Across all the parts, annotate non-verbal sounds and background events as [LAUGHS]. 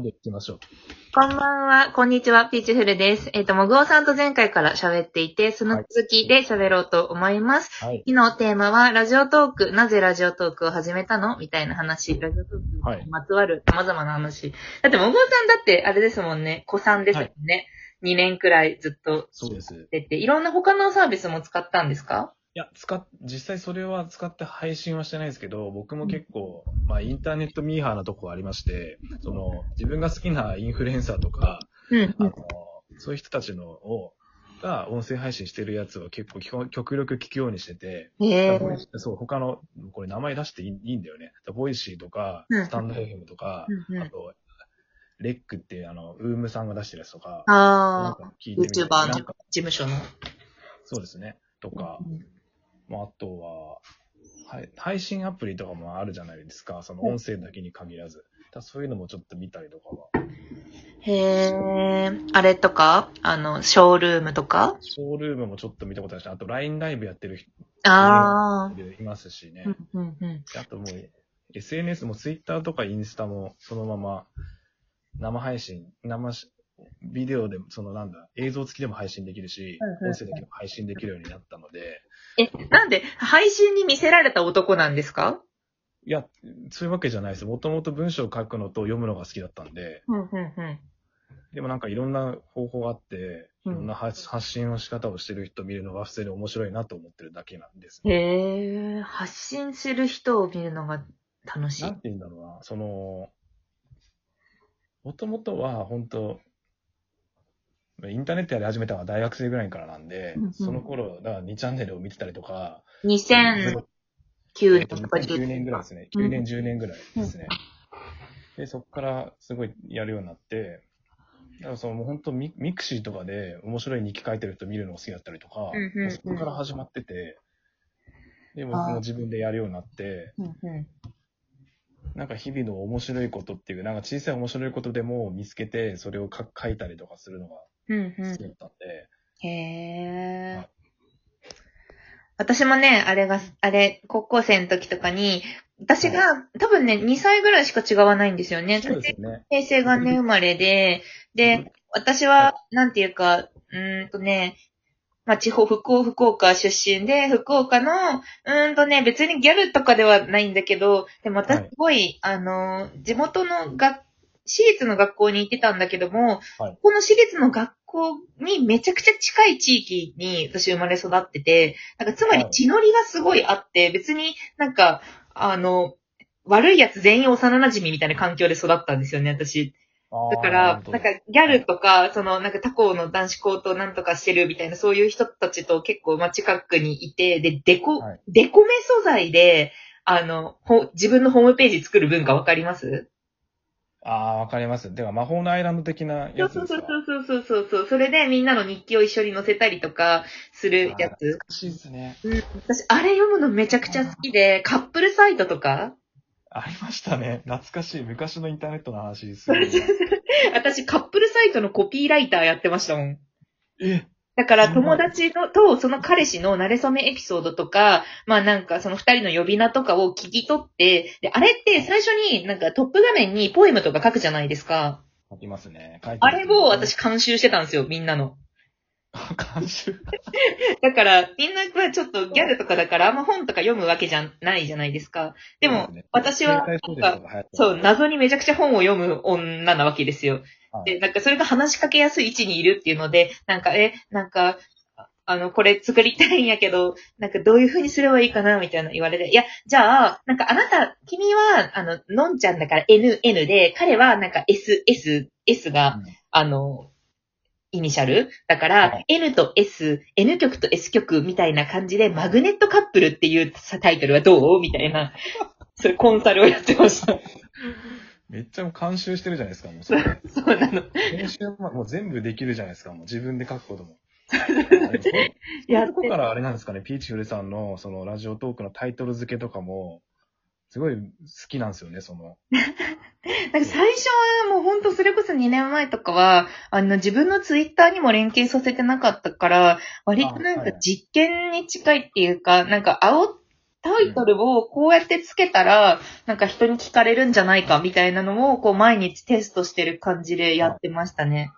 でいきましょう。こんばんは、こんにちは、ピーチフルです。えっ、と、もぐおさんと前回から喋っていて、その続きで喋ろうと思います。はい。昨日テーマは、ラジオトーク、なぜラジオトークを始めたの？みたいな話、ラジオトークにまつわる様々な話。だって、もぐおさんだって、あれですもんね、子さんですもんね。2年くらいずっとそうです。て、いろんな他のサービスも使ったんですか？や、使っ、実際それは使って配信はしてないですけど、僕も結構、まあインターネットミーハーなとこがありまして、その、自分が好きなインフルエンサーとか、うん。あの、そういう人たちのを、が音声配信してるやつは結構極力聞くようにしてて、へ Voicy そう、他の、これ名前出していいいいんだよね。 Voicy とかうん、 stand.fm とか、うんうん。あと、 REC. っていうあの、 UUUM さんが出してるやつとか、あか聞いてみたり YouTuber の事務所の。そうですね。とか、まあ、あとは、はい、配信アプリとかもあるじゃないですか。その音声だけに限らず。だそういうのもちょっと見たりとかは。へー。あれとか？あの、ショールームとか？ショールームもちょっと見たことあるし、あと LINE ライブやってる人あいますしね。ー。うんうんうん。であともう、SNS も Twitter とかインスタもそのまま生配信、生し、ビデオでも、そのなんだ、映像付きでも配信できるし音声だけでも配信できるようになったので、え、なんで、配信に見せられた男なんですか？いや、そういうわけじゃないです。もともと文章を書くのと読むのが好きだったんで、うん、うん、うん。でもなんかいろんな方法があって、いうんろんな発発信の仕方をしてる人を見るのが普通に面白いなと思ってるだけなんです。へー。発信する人を見るのが楽しいなん。て言うんだろうな、その、もともとは本当インターネットやり始めたのは大学生ぐらいからなんで、うんうん。その頃、だから2チャンネルを見てたりとか、2009年とか9年ぐらいですね。うん。9年、10年ぐらいですね。で、そこからすごいやるようになって、だからそのもう本当ミミクシーとかで面白い日記書いてる人見るのが好きだったりとか、うんうんうん。そこから始まってて、で、僕も自分でやるようになって、うんうん。なんか日々の面白いことっていう、なんか小さい面白いことでも見つけて、それを書書いたりとかするのがうん好きだうったんで、ん。へーはい。私もね、あれが、あれ、高校生の時とかに、私が、多分ね、2歳ぐらいしか違わないんですよね。そうですね。平成元年生まれで、で、私は、なんていうか、うーんとね、まあ、地方、福岡、福岡出身で、福岡の、うーんとね、別にギャルとかではないんだけど、でも私はいすごい、あの、地元の学、私立の学校に行ってたんだけども、はい。この私立の学校にめちゃくちゃ近い地域に私生まれ育ってて、なんかつまりはい。血のりがすごいあって、別になんか、あの、悪いやつ全員幼馴染みたいな環境で育ったんですよね、私。だから、なんかギャルとか、そのなんか他校の男子校となんとかしてるみたいな、そういう人たちと結構まあ近くにいて、で、デコ、はい。デコメ素材で、あの、ほ自分のホームページ作る文化わかります？ああ、わかります。では、魔法のアイランド的なやつですか？そうそうそうそうそうそう。それでみんなの日記を一緒に載せたりとかするやつ。懐かしいですね。うん、私、あれ読むのめちゃくちゃ好きで、カップルサイトとか？ありましたね。懐かしい。昔のインターネットの話です。[LAUGHS] 私、カップルサイトのコピーライターやってましたもん。えだから友達のと、その彼氏の慣れ初めエピソードとか、まあなんかその二人の呼び名とかを聞き取って、で、あれって最初になんかトップ画面にポエムとか書くじゃないですか。書きますね。書いてあますれを私、監修してたんですよ、みんなの。[LAUGHS] 監修。だから、みんなはちょっとギャルとかだから、あんま本とか読むわけじゃないじゃないですか。でも、私は携帯小説とかそう、謎にめちゃくちゃ本を読む女なわけですよ。はいで、なんかそれが話しかけやすい位置にいるっていうので、なんか、え、なんか、ああの、これ作りたいんやけど、なんかどういう風にすればいいかなみたいな言われて、いや、じゃあ、なんかあなた、君は、あの、のんちゃんだから N、N で、彼はなんか S、S、S が、うんあの、イニシャル？だから、はい N と S、N 曲と S 曲みたいな感じで、マグネットカップルっていうタイトルはどう？みたいな、[LAUGHS] そういうコンサルをやってました。めっちゃ監修してるじゃないですか、もうそれ。そうなの。編集はもう全部できるじゃないですか、もう自分で書くことも。[LAUGHS] あれどやどこからあれなんですかね、ピーチフルさんのそのラジオトークのタイトル付けとかも、すごい好きなんですよね、その。[LAUGHS] なんか最初はもうほんとそれこそ2年前とかは、あの自分のツイッターにも連携させてなかったから、割となんか実験に近いっていうか、なんか煽っタイトルをこうやってつけたら、なんか人に聞かれるんじゃないかみたいなのを、こう毎日テストしてる感じでやってましたね。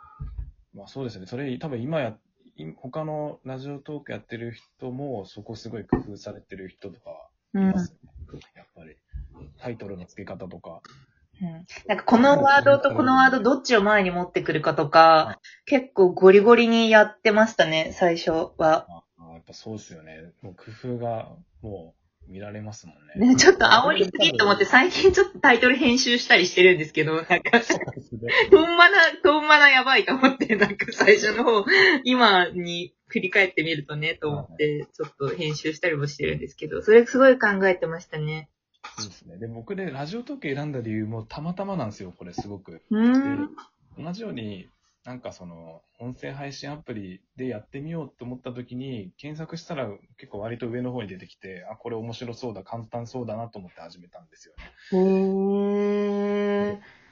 まあそうですね。それ多分今や、い他のラジオトークやってる人も、そこすごい工夫されてる人とかいますよね。やっぱり。タイトルの付け方とか。うんなんかこのワードとこのワードどっちを前に持ってくるかとか、結構ゴリゴリにやってましたね、最初は。ああやっぱそうですよね。もう工夫がもう見られますもんね。ね、ちょっと煽りすぎと思って最近ちょっとタイトル編集したりしてるんですけど、なんか、そうですね。ほんまな、ほんまなやばいと思って、なんか最初の方、今に振り返ってみるとね、と思って、ちょっと編集したりもしてるんですけど、それすごい考えてましたね。そうですね。で、僕でラジオトーク選んだ理由もたまたまなんですよ、これすごく。うーん。同じように、なんかその、音声配信アプリでやってみようと思った時に、検索したら結構割と上の方に出てきて、あ、これ面白そうだ、簡単そうだなと思って始めたんですよね。へー。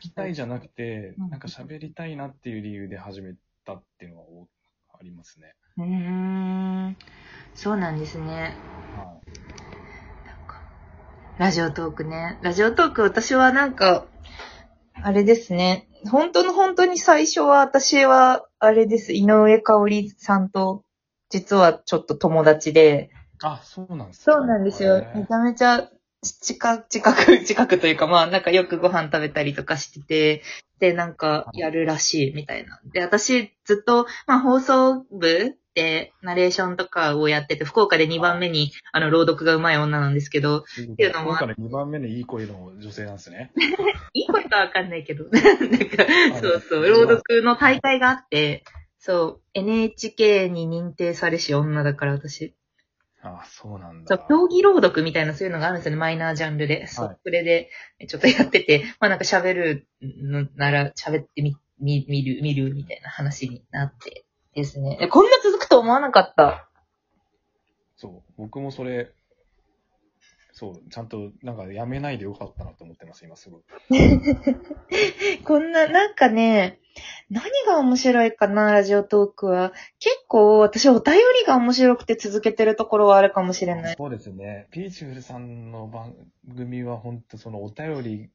聞きたいじゃなくてうん、なんか喋りたいなっていう理由で始めたっていうのが多ありますね。うーん。そうなんですね。はなんかラジオトークね。ラジオトーク私はなんか、あれですね。本当の本当に最初は私は、あれです。井上香織さんと、実はちょっと友達で、い。あ、そうなんですかそうなんですよ。めちゃめちゃ近く、近く、[LAUGHS] 近くというか、まあ、なんかよくご飯食べたりとかしてて、で、なんかやるらしいみたいな。で、私ずっと、まあ、放送部でナレーションとかをやってて、福岡で2番目に、あの、朗読が上手い女なんですけど、っていうのも今から2番目のいい声の女性なんですね。[LAUGHS] いいことはわかんないけど、[LAUGHS] なんか、そうそう、朗読の大会があって、そう、NHK に認定されし女だから私。あ、そうなんだ。そう、競技朗読みたいなそういうのがあるんですよね、マイナージャンルで。そう、はいそれで、ちょっとやってて、まあなんか喋るのなら喋ってみ、み、見る、見るみたいな話になってですね。えこんな続くと思わなかった。そう、僕もそれ、そう、ちゃんと、なんかやめないでよかったなと思ってます、今すごい。[LAUGHS] こんな、なんかね、何が面白いかな、ラジオトークは。結構、私お便りが面白くて続けてるところはあるかもしれない。そうですね。ピーチフルさんの番組は本当そのお便り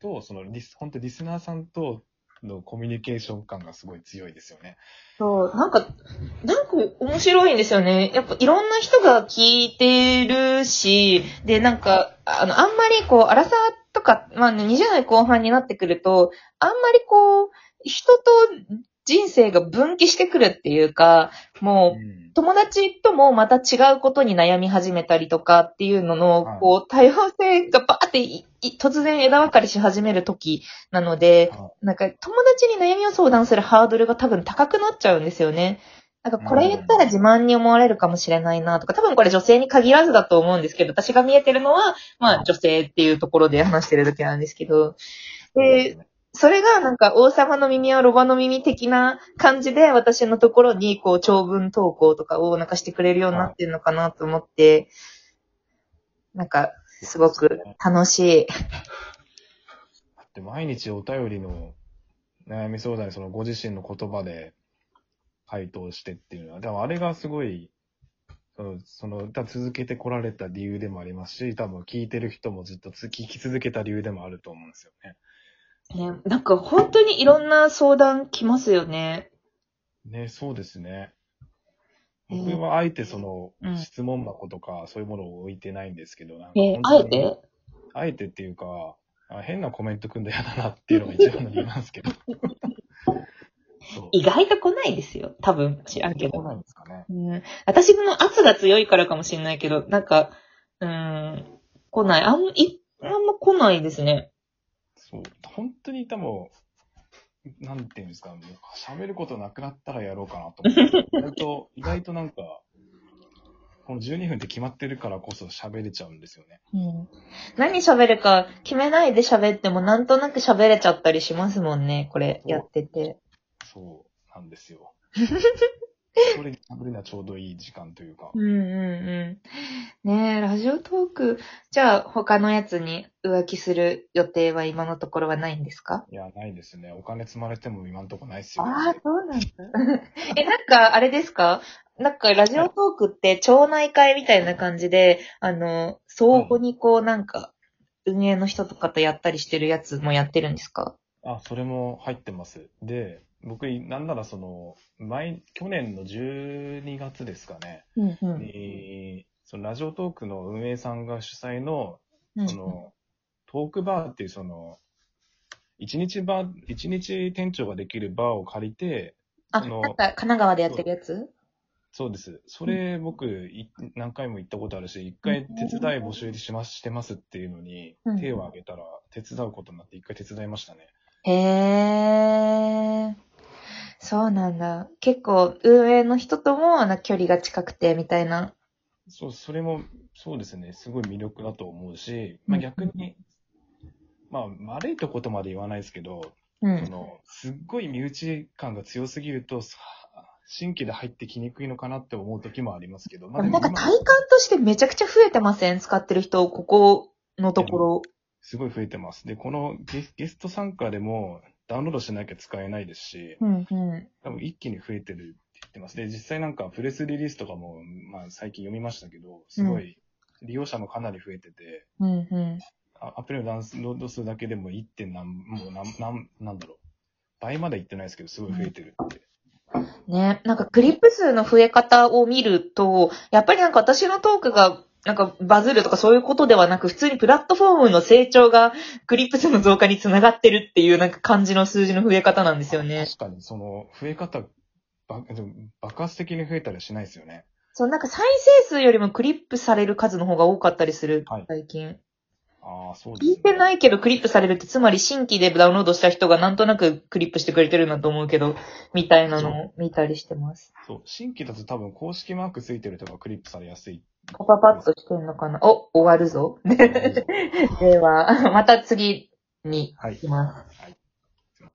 と、そのリス、本当リスナーさんとのコミュニケーション感がすごい強いですよね。そう、なんか、なんか面白いんですよね。やっぱいろんな人が聞いてるし、で、なんか、あの、あんまりこう、荒さとか、まあね、20代後半になってくると、あんまりこう、人と人生が分岐してくるっていうか、もう、うん。友達ともまた違うことに悩み始めたりとかっていうのの、はい。こう、多様性がバーって突然枝分かれし始める時なので、はなんか友達に悩みを相談するハードルが多分高くなっちゃうんですよね。なんかこれ言ったら自慢に思われるかもしれないなとか、多分これ女性に限らずだと思うんですけど、私が見えてるのは、まあ女性っていうところで話してるだけなんですけど、で、それがなんか王様の耳はロバの耳的な感じで私のところにこう長文投稿とかをなんかしてくれるようになってるのかなと思って、なんかすごく楽しい。だって毎日お便りの悩み相談にそのご自身の言葉で回答してっていうのは、でもあれがすごい、その、その、多分続けてこられた理由でもありますし、多分聞いてる人もずっとつ聞き続けた理由でもあると思うんですよね。ね、なんか本当にいろんな相談来ますよね。ね、そうですね。えー僕はあえてそのうん質問箱とかそういうものを置いてないんですけど、なんかえー本当にあえて？あえてっていうか、あ変なコメント組んだら嫌だなっていうのが一番の理由なんですけど。[LAUGHS] そう。意外と来ないですよ。多分、知らんけど。来ないんですかね。うん、私の圧が強いからかもしれないけど、なんか、うーん、来ない。あん、い、あんま来ないですね。そう。本当に多分、なんていうんですか、もう喋ることなくなったらやろうかなと思って。意外と、意外となんか、この12分って決まってるからこそ喋れちゃうんですよね。うん。何喋るか決めないで喋ってもなんとなく喋れちゃったりしますもんね、これやってて。そうなんですよ。[LAUGHS] [LAUGHS] それに喋るのはちょうどいい時間というか。うんうんうん。ねえ、ラジオトーク、じゃあ他のやつに浮気する予定は今のところはないんですか？いや、ないですね。お金積まれても今んとこないっすよ。ああ、そうなんだ。[LAUGHS] え、なんか、あれですか？なんかラジオトークって町内会みたいな感じで、あの、相互にこうなんか、運営の人とかとやったりしてるやつもやってるんですか？あ、それも入ってます。で、僕、なんならその、前、去年の12月ですかね、うんうん。に、そのラジオトークの運営さんが主催の、うんその、トークバーっていうその、一日バー、一日店長ができるバーを借りて、あ、そのなんか神奈川でやってるやつ？そうです。それ僕、い何回も行ったことあるし、一回手伝い募集します、してますっていうのにうん、手を挙げたら手伝うことになって一回手伝いましたね。へー。そうなんだ。結構、運営の人とも、な距離が近くて、みたいな。そう、それも、そうですね、すごい魅力だと思うし、まあうん逆に、まあ悪いとことまで言わないですけど、うんそ。の、すっごい身内感が強すぎると、さ新規で入ってきにくいのかなって思う時もありますけど、まあなんか今体感としてめちゃくちゃ増えてません？使ってる人、ここのところ。すごい増えてます。で、このゲスゲスト参加でもダウンロードしなきゃ使えないですし、うんうん。多分一気に増えてるって言ってます。で、実際なんかプレスリリースとかも、まあ最近読みましたけど、すごい利用者もかなり増えてて、うんうん。あアプリのダウンロード数だけでも 1. 点何、もう何、何、なんだろう。倍までいってないですけど、すごい増えてるって。ね、なんかクリップ数の増え方を見ると、やっぱりなんか私のトークがなんかバズるとかそういうことではなく、普通にプラットフォームの成長がクリップ数の増加につながってるっていうなんか感じの数字の増え方なんですよね。確かに、その、増え方、爆発的に増えたりはしないですよね。そう、なんか再生数よりもクリップされる数の方が多かったりする、はい最近。ああ、そうです、ね。聞いてないけどクリップされるって、つまり新規でダウンロードした人がなんとなくクリップしてくれてるんだと思うけど、みたいなのを見たりしてます。そう、新規だと多分公式マークついてるとかクリップされやすい。パパパッとしてんのかな？お、終わるぞ。[LAUGHS] では、また次にはい行きます。はい。